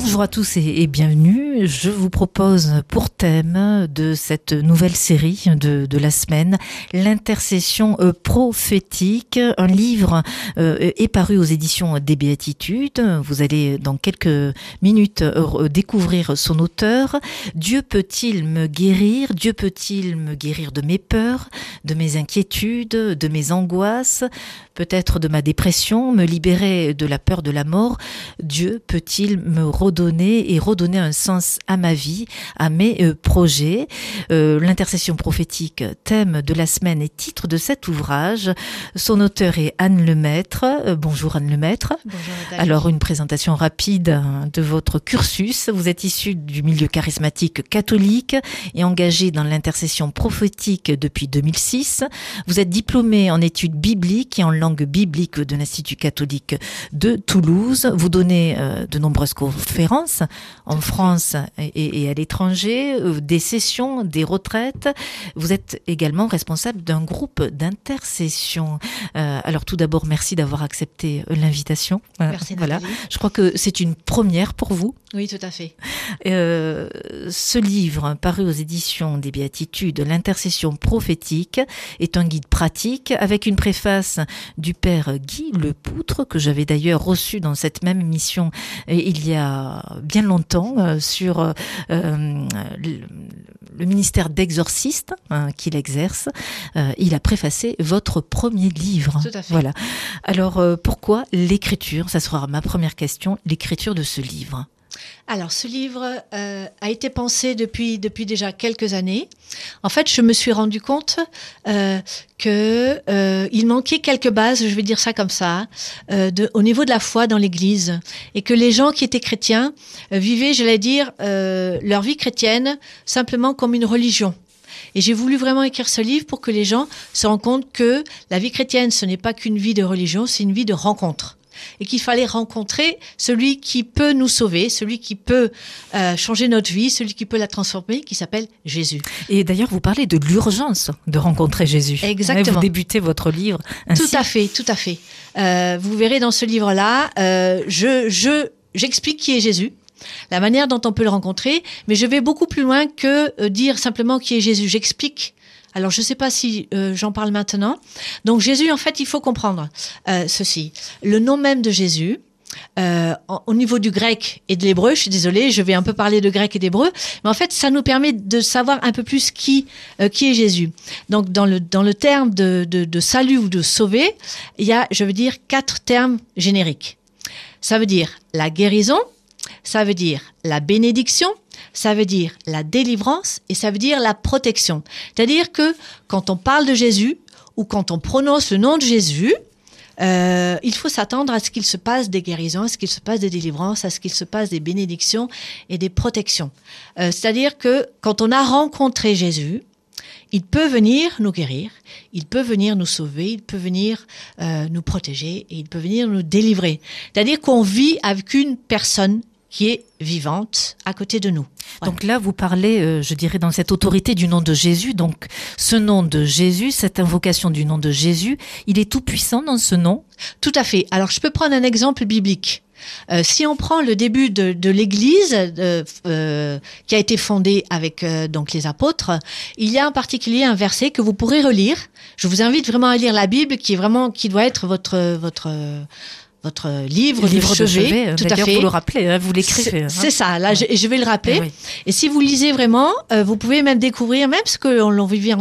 Bonjour à tous et, bienvenue. Je vous propose pour thème de cette nouvelle série de, la semaine l'intercession euh, prophétique. Un livre euh, est paru aux éditions des Béatitudes. Vous allez dans quelques minutes euh, découvrir son auteur. Dieu peut-il me guérir? Dieu peut-il me guérir de mes peurs, de mes inquiétudes, de mes angoisses, peut-être de ma dépression, me libérer de la peur de la mort Dieu peut-il me redonner et redonner un sens à ma vie, à mes euh, projets? Euh, l'intercession prophétique, thème de la semaine et titre de cet ouvrage. Son auteur est Anne Lemaître. Euh, bonjour Anne Lemaître. Bonjour Alors une présentation rapide hein, de votre cursus. Vous êtes issu du milieu charismatique catholique et engagé dans l'intercession prophétique depuis 2006. Vous êtes diplômé en études bibliques et en langue biblique de l'Institut catholique de Toulouse. Vous donnez de nombreuses conférences en France et, à l'étranger, euh, des sessions, des retraites. Vous êtes également responsable d'un groupe d'intercession. Euh, alors tout d'abord, merci d'avoir accepté euh, l'invitation. Merci. Voilà. Je crois que c'est une première pour vous. Oui, tout à fait. ce livre, paru aux éditions des Béatitudes, l'intercession prophétique, est un guide pratique avec une préface du père Guy Lepoutre que j'avais d'ailleurs reçu dans cette même mission il y a bien longtemps euh, sur euh, le ministère d'exorciste hein, qu'il exerce. Euh, il a préfacé votre premier livre. Tout à fait. Voilà. Alors pourquoi l'écriture? Ça sera ma première question. L'écriture de ce livre. Alors, ce livre euh, a été pensé depuis, depuis déjà quelques années. En fait, je me suis rendu compte euh, que euh, il manquait quelques bases, je vais dire ça comme ça, euh, de, au niveau de la foi dans l'Église, et que les gens qui étaient chrétiens vivaient, j'allais dire, leur vie chrétienne simplement comme une religion. Et j'ai voulu vraiment écrire ce livre pour que les gens se rendent compte que la vie chrétienne, ce n'est pas qu'une vie de religion, c'est une vie de rencontre et qu'il fallait rencontrer celui qui peut nous sauver, celui qui peut euh, changer notre vie, celui qui peut la transformer, qui s'appelle Jésus. Et d'ailleurs, vous parlez de l'urgence de rencontrer Jésus. Exactement. Vous débutez votre livre. Ainsi. Tout à fait, tout à fait. Euh, vous verrez dans ce livre-là, euh, je, je, j'explique qui est Jésus la manière dont on peut le rencontrer, mais je vais beaucoup plus loin que dire simplement qui est Jésus. J'explique alors, je ne sais pas si euh, j'en parle maintenant. Donc, Jésus, en fait, il faut comprendre euh, ceci. Le nom même de Jésus, euh, au niveau du grec et de l'hébreu, je suis désolée, je vais un peu parler de grec et d'hébreu, mais en fait, ça nous permet de savoir un peu plus qui qui est Jésus. Donc, dans le dans le terme de, de, de salut ou de sauver, il y a, je veux dire, quatre termes génériques. Ça veut dire la guérison, ça veut dire la bénédiction, ça veut dire la délivrance et ça veut dire la protection. C'est-à-dire que quand on parle de Jésus ou quand on prononce le nom de Jésus, euh, il faut s'attendre à ce qu'il se passe des guérisons, à ce qu'il se passe des délivrances, à ce qu'il se passe des bénédictions et des protections. Euh, c'est-à-dire que quand on a rencontré Jésus, il peut venir nous guérir, il peut venir nous sauver, il peut venir euh, nous protéger et il peut venir nous délivrer. C'est-à-dire qu'on vit avec une personne qui est vivante à côté de nous. Donc là, vous parlez, euh, je dirais, dans cette autorité du nom de Jésus. Donc ce nom de Jésus, cette invocation du nom de Jésus, il est tout puissant dans ce nom? Tout à fait. Alors je peux prendre un exemple biblique. Euh, si on prend le début de, l'Église euh, qui a été fondée avec donc les apôtres, il y a en particulier un verset que vous pourrez relire. Je vous invite vraiment à lire la Bible, qui est vraiment qui doit être votre votre votre livre, livre de chevet, tout à fait. Vous le rappelez, hein, vous l'écrivez. Hein. C'est ça. Là, je, je, vais le rappeler. Eh Et si vous lisez vraiment, euh, vous pouvez même découvrir, même ce qu'on l'on vivait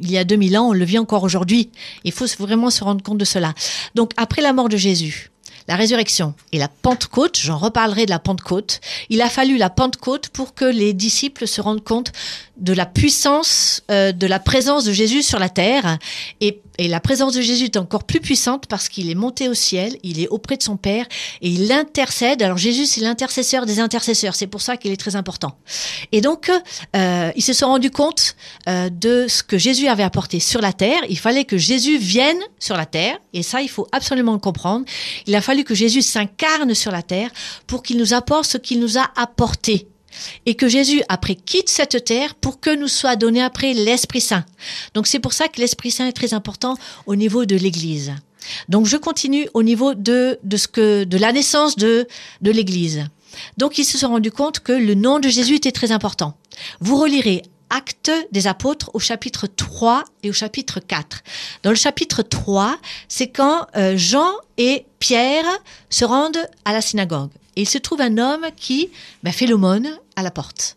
il y a 2000 ans, on le vit encore aujourd'hui. Il faut vraiment se rendre compte de cela. Donc, après la mort de Jésus, la résurrection et la Pentecôte, j'en reparlerai de la Pentecôte, il a fallu la Pentecôte pour que les disciples se rendent compte de la puissance, euh, de la présence de Jésus sur la terre et et la présence de Jésus est encore plus puissante parce qu'il est monté au ciel, il est auprès de son Père et il intercède. Alors Jésus, c'est l'intercesseur des intercesseurs. C'est pour ça qu'il est très important. Et donc, euh, ils se sont rendus compte euh, de ce que Jésus avait apporté sur la terre. Il fallait que Jésus vienne sur la terre. Et ça, il faut absolument le comprendre. Il a fallu que Jésus s'incarne sur la terre pour qu'il nous apporte ce qu'il nous a apporté et que Jésus après quitte cette terre pour que nous soit donné après l'Esprit Saint. Donc c'est pour ça que l'Esprit Saint est très important au niveau de l'Église. Donc je continue au niveau de, de la naissance de de l'Église. Donc ils se sont rendus compte que le nom de Jésus était très important. Vous relirez Actes des apôtres au chapitre 3 et au chapitre 4. Dans le chapitre 3, c'est quand euh, Jean et Pierre se rendent à la synagogue. Et il se trouve un homme qui ben, fait l'aumône à la porte.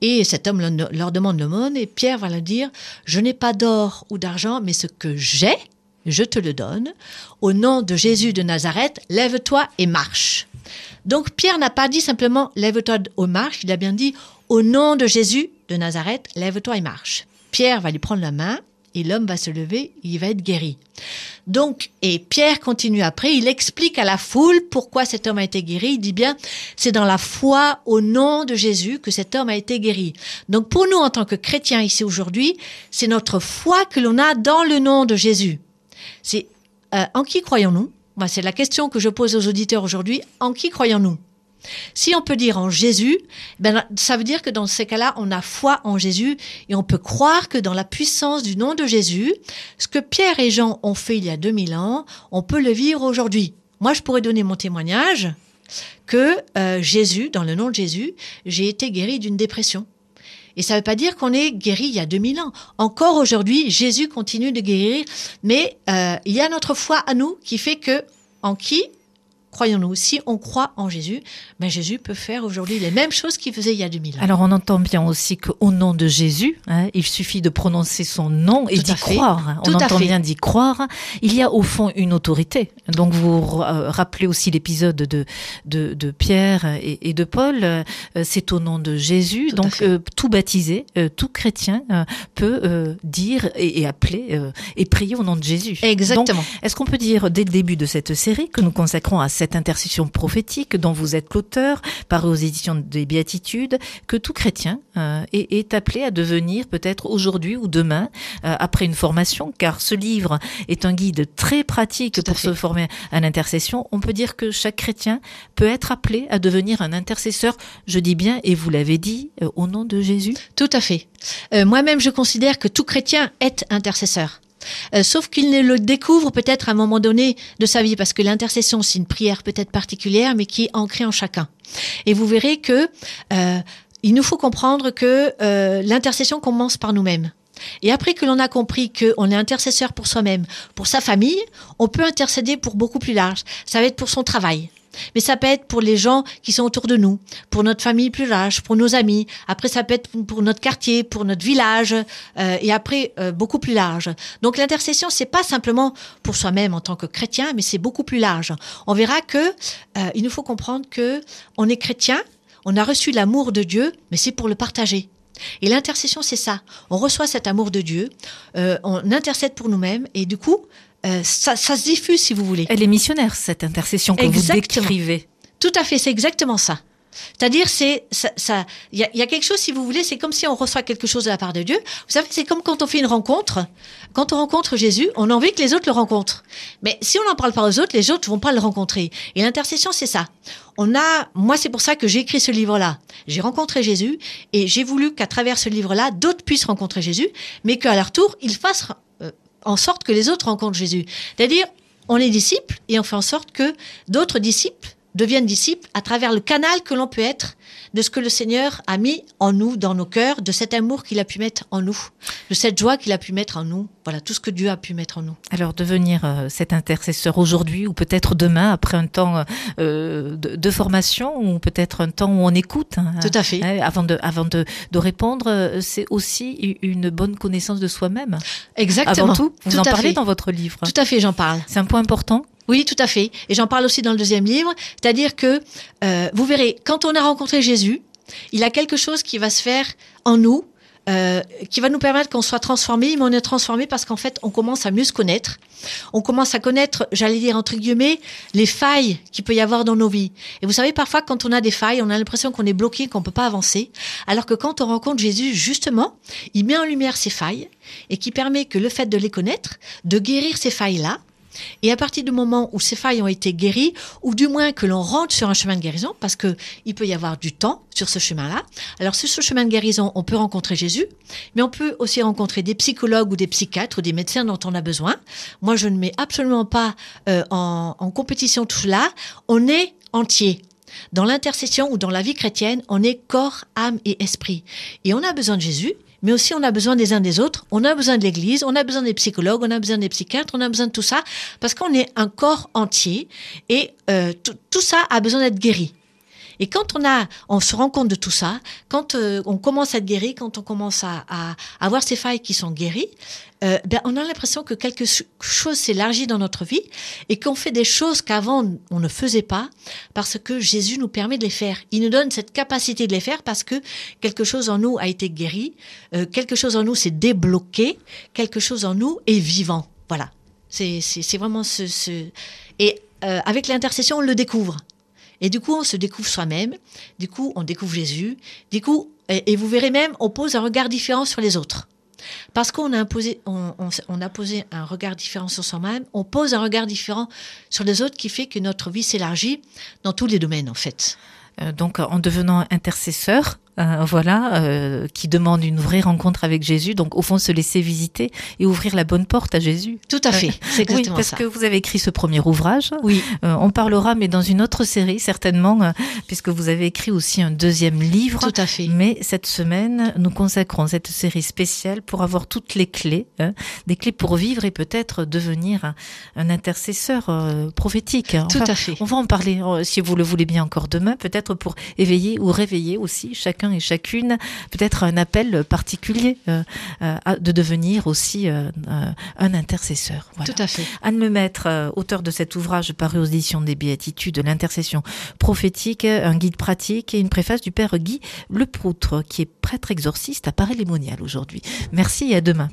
Et cet homme leur- demande l'aumône et Pierre va leur dire, je n'ai pas d'or ou d'argent, mais ce que j'ai, je te le donne. Au nom de Jésus de Nazareth, lève-toi et marche. Donc Pierre n'a pas dit simplement lève-toi et marche, il a bien dit au nom de Jésus de Nazareth, lève-toi et marche. Pierre va lui prendre la main et l'homme va se lever, il va être guéri. Donc, et Pierre continue après, il explique à la foule pourquoi cet homme a été guéri. Il dit bien, c'est dans la foi au nom de Jésus que cet homme a été guéri. Donc, pour nous, en tant que chrétiens ici aujourd'hui, c'est notre foi que l'on a dans le nom de Jésus. C'est euh, en qui croyons-nous? Moi, C'est la question que je pose aux auditeurs aujourd'hui. En qui croyons-nous? Si on peut dire en Jésus, ben, ça veut dire que dans ces cas-là, on a foi en Jésus et on peut croire que dans la puissance du nom de Jésus, ce que Pierre et Jean ont fait il y a 2000 ans, on peut le vivre aujourd'hui. Moi, je pourrais donner mon témoignage que euh, Jésus, dans le nom de Jésus, j'ai été guéri d'une dépression. Et ça ne veut pas dire qu'on est guéri il y a 2000 ans. Encore aujourd'hui, Jésus continue de guérir, mais euh, il y a notre foi à nous qui fait que en qui croyons-nous Si on croit en Jésus, ben Jésus peut faire aujourd'hui les mêmes choses qu'il faisait il y a 2000 ans. Alors on entend bien aussi qu'au nom de Jésus, hein, il suffit de prononcer son nom et d'y croire. On entend fait. bien d'y croire. Il y a au fond une autorité. Donc vous euh, rappelez aussi l'épisode de, de, de Pierre et, et de Paul. Euh, C'est au nom de Jésus. Tout Donc euh, tout baptisé, euh, tout chrétien euh, peut dire et, et appeler et prier au nom de Jésus. Exactement. Est-ce qu'on peut dire dès le début de cette série que nous consacrons à cette intercession prophétique dont vous êtes l'auteur, paru aux éditions des Béatitudes, que tout chrétien euh, est, est appelé à devenir peut-être aujourd'hui ou demain euh, après une formation, car ce livre est un guide très pratique pour fait. se former à l'intercession. On peut dire que chaque chrétien peut être appelé à devenir un intercesseur, je dis bien, et vous l'avez dit, euh, au nom de Jésus. Tout à fait. Moi-même, je considère que tout chrétien est intercesseur. Euh, sauf qu'il ne le découvre peut-être à un moment donné de sa vie, parce que l'intercession, c'est une prière peut-être particulière, mais qui est ancrée en chacun. Et vous verrez que euh, il nous faut comprendre que euh, l'intercession commence par nous-mêmes. Et après que l'on a compris qu'on est intercesseur pour soi-même, pour sa famille, on peut intercéder pour beaucoup plus large. Ça va être pour son travail. Mais ça peut être pour les gens qui sont autour de nous, pour notre famille plus large, pour nos amis. Après, ça peut être pour notre quartier, pour notre village, euh, et après euh, beaucoup plus large. Donc l'intercession, c'est pas simplement pour soi-même en tant que chrétien, mais c'est beaucoup plus large. On verra que euh, il nous faut comprendre que on est chrétien, on a reçu l'amour de Dieu, mais c'est pour le partager. Et l'intercession, c'est ça. On reçoit cet amour de Dieu, on intercède pour nous-mêmes, et du coup, euh, ça, ça se diffuse, si vous voulez. Elle est missionnaire, cette intercession que Exactement. vous décrivez. Tout à fait, c'est exactement ça. C'est-à-dire, c'est ça, ça- il y, a, y a quelque chose, si vous voulez, c'est comme si on reçoit quelque chose de la part de Dieu. Vous savez, c'est comme quand on fait une rencontre. Quand on rencontre Jésus, on a envie que les autres le rencontrent. Mais si on n'en parle pas aux autres, les autres vont pas le rencontrer. Et l'intercession, c'est ça. On a, moi, c'est pour ça que j'ai écrit ce livre-là. J'ai rencontré Jésus et j'ai voulu qu'à travers ce livre-là, d'autres puissent rencontrer Jésus, mais qu'à leur tour, ils fassent en sorte que les autres rencontrent Jésus. C'est-à-dire, on est disciples et on fait en sorte que d'autres disciples deviennent disciples à travers le canal que l'on peut être de ce que le Seigneur a mis en nous, dans nos cœurs, de cet amour qu'il a pu mettre en nous, de cette joie qu'il a pu mettre en nous. Voilà, tout ce que Dieu a pu mettre en nous. Alors devenir euh, cet intercesseur aujourd'hui ou peut-être demain après un temps euh, de, de formation ou peut-être un temps où on écoute hein, Tout à fait. hein, avant de avant de, de répondre, euh, c'est aussi une bonne connaissance de soi-même. Exactement. Avant tout, vous Tout en parlez fait. dans votre livre. Tout à fait, j'en parle. C'est un point important. Oui, tout à fait. Et j'en parle aussi dans le deuxième livre. C'est-à-dire que, euh, vous verrez, quand on a rencontré Jésus, il a quelque chose qui va se faire en nous, euh, qui va nous permettre qu'on soit transformé, mais on est transformé parce qu'en fait, on commence à mieux se connaître. On commence à connaître, j'allais dire entre guillemets, les failles qu'il peut y avoir dans nos vies. Et vous savez, parfois, quand on a des failles, on a l'impression qu'on est bloqué, qu'on peut pas avancer. Alors que quand on rencontre Jésus, justement, il met en lumière ces failles et qui permet que le fait de les connaître, de guérir ces failles-là, Et à partir du moment où ces failles ont été guéries, ou du moins que l'on rentre sur un chemin de guérison, parce que il peut y avoir du temps sur ce chemin-là. Alors sur ce chemin de guérison, on peut rencontrer Jésus, mais on peut aussi rencontrer des psychologues ou des psychiatres ou des médecins dont on a besoin. Moi, je ne mets absolument pas euh, en, en compétition tout cela. On est entier. Dans l'intercession ou dans la vie chrétienne, on est corps, âme et esprit. Et on a besoin de Jésus, mais aussi on a besoin des uns des autres, on a besoin de l'Église, on a besoin des psychologues, on a besoin des psychiatres, on a besoin de tout ça, parce qu'on est un corps entier et euh, tout, tout ça a besoin d'être guéri. Et quand on a, on se rend compte de tout ça, quand euh, on commence à être guéri, quand on commence à, à, avoir ces failles qui sont guéries, euh, ben on a l'impression que quelque chose s'élargit dans notre vie et qu'on fait des choses qu'avant on ne faisait pas parce que Jésus nous permet de les faire. Il nous donne cette capacité de les faire parce que quelque chose en nous a été guéri, euh, quelque chose en nous s'est débloqué, quelque chose en nous est vivant. Voilà. C'est vraiment ce, ce... et euh, avec l'intercession on le découvre. Et du coup, on se découvre soi-même. Du coup, on découvre Jésus. Du coup, et, vous verrez même, on pose un regard différent sur les autres. Parce qu'on a on, a posé un regard différent sur soi-même, on pose un regard différent sur les autres qui fait que notre vie s'élargit dans tous les domaines, en fait. Euh, donc, en devenant intercesseur, euh, voilà, euh, qui demande une vraie rencontre avec Jésus. Donc, au fond, se laisser visiter et ouvrir la bonne porte à Jésus. Tout à fait, c'est exactement oui, parce ça. que vous avez écrit ce premier ouvrage. Oui. Euh, on parlera, mais dans une autre série, certainement, euh, puisque vous avez écrit aussi un deuxième livre. Tout à fait. Mais cette semaine, nous consacrons cette série spéciale pour avoir toutes les clés, hein, des clés pour vivre et peut-être devenir un, un intercesseur euh, prophétique. Tout à fait. On va en parler, si vous le voulez bien, encore demain, peut-être pour éveiller ou réveiller aussi chacun et chacune, peut-être un appel particulier euh, euh, de devenir aussi euh, un intercesseur. Voilà. Tout à fait. Anne Lemaître, auteur de cet ouvrage paru aux éditions des Béatitudes, l'intercession prophétique, un guide pratique et une préface du père Guy Leproutre, qui est prêtre exorciste à Paris-Lémonial aujourd'hui. Merci et à demain.